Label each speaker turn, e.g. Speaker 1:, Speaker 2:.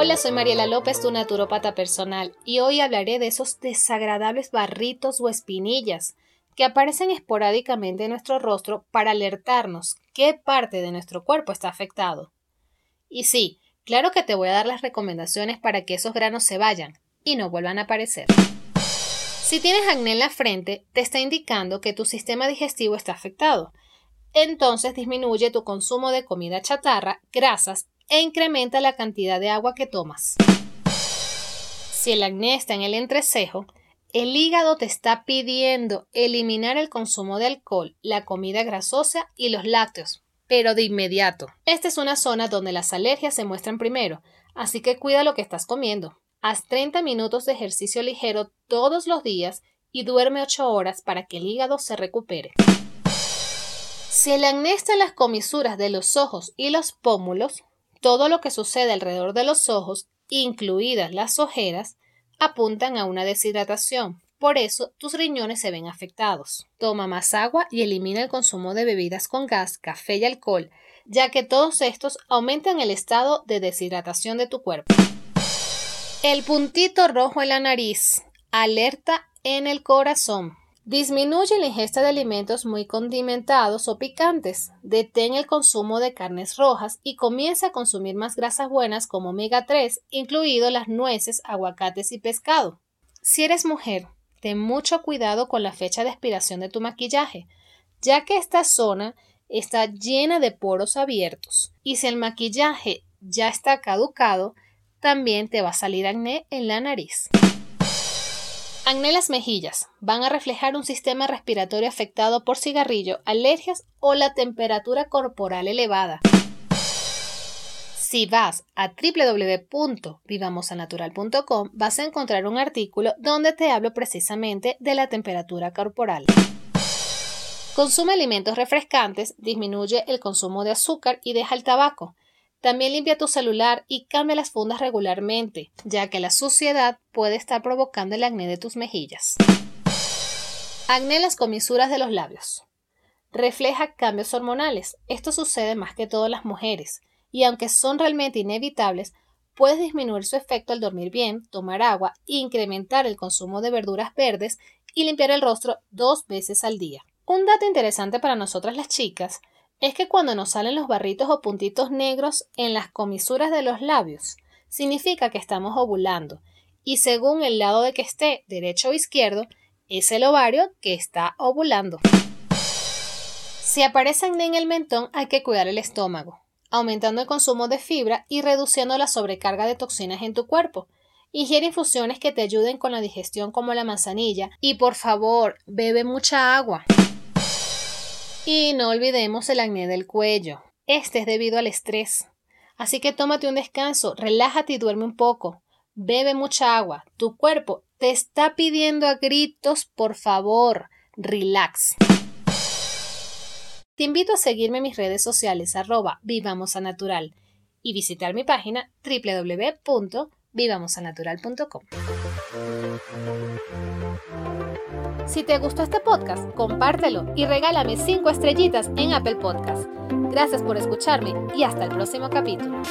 Speaker 1: Hola, soy Mariela López, tu naturópata personal, y hoy hablaré de esos desagradables barritos o espinillas que aparecen esporádicamente en nuestro rostro para alertarnos qué parte de nuestro cuerpo está afectado. Y sí, claro que te voy a dar las recomendaciones para que esos granos se vayan y no vuelvan a aparecer. Si tienes acné en la frente, te está indicando que tu sistema digestivo está afectado. Entonces disminuye tu consumo de comida chatarra, grasas e incrementa la cantidad de agua que tomas. Si el acné está en el entrecejo, el hígado te está pidiendo eliminar el consumo de alcohol, la comida grasosa y los lácteos, pero de inmediato. Esta es una zona donde las alergias se muestran primero, así que cuida lo que estás comiendo. Haz 30 minutos de ejercicio ligero todos los días y duerme 8 horas para que el hígado se recupere. Si el acné está en las comisuras de los ojos y los pómulos, todo lo que sucede alrededor de los ojos, incluidas las ojeras, apuntan a una deshidratación. Por eso tus riñones se ven afectados. Toma más agua y elimina el consumo de bebidas con gas, café y alcohol, ya que todos estos aumentan el estado de deshidratación de tu cuerpo. El puntito rojo en la nariz. Alerta en el corazón. Disminuye la ingesta de alimentos muy condimentados o picantes. Detén el consumo de carnes rojas y comienza a consumir más grasas buenas como omega 3, incluido las nueces, aguacates y pescado. Si eres mujer, ten mucho cuidado con la fecha de expiración de tu maquillaje, ya que esta zona está llena de poros abiertos y si el maquillaje ya está caducado, también te va a salir acné en la nariz. Acné las mejillas. Van a reflejar un sistema respiratorio afectado por cigarrillo, alergias o la temperatura corporal elevada. Si vas a www.vivamosanatural.com vas a encontrar un artículo donde te hablo precisamente de la temperatura corporal. Consume alimentos refrescantes, disminuye el consumo de azúcar y deja el tabaco. También limpia tu celular y cambia las fundas regularmente, ya que la suciedad puede estar provocando el acné de tus mejillas. Acné en las comisuras de los labios. Refleja cambios hormonales. Esto sucede más que todo en las mujeres, y aunque son realmente inevitables, puedes disminuir su efecto al dormir bien, tomar agua, incrementar el consumo de verduras verdes y limpiar el rostro dos veces al día. Un dato interesante para nosotras las chicas es que cuando nos salen los barritos o puntitos negros en las comisuras de los labios, significa que estamos ovulando y según el lado de que esté, derecho o izquierdo, es el ovario que está ovulando. Si aparece acné en el mentón, hay que cuidar el estómago, aumentando el consumo de fibra y reduciendo la sobrecarga de toxinas en tu cuerpo. Ingiere infusiones que te ayuden con la digestión como la manzanilla y por favor, bebe mucha agua. Y no olvidemos el acné del cuello. Este es debido al estrés. Así que tómate un descanso, relájate y duerme un poco. Bebe mucha agua. Tu cuerpo te está pidiendo a gritos, por favor, relax. Te invito a seguirme en mis redes sociales arroba vivamosanatural y visitar mi página www.vivamosanatural.com. Si te gustó este podcast, compártelo y regálame 5 estrellitas en Apple Podcast. Gracias por escucharme y hasta el próximo capítulo.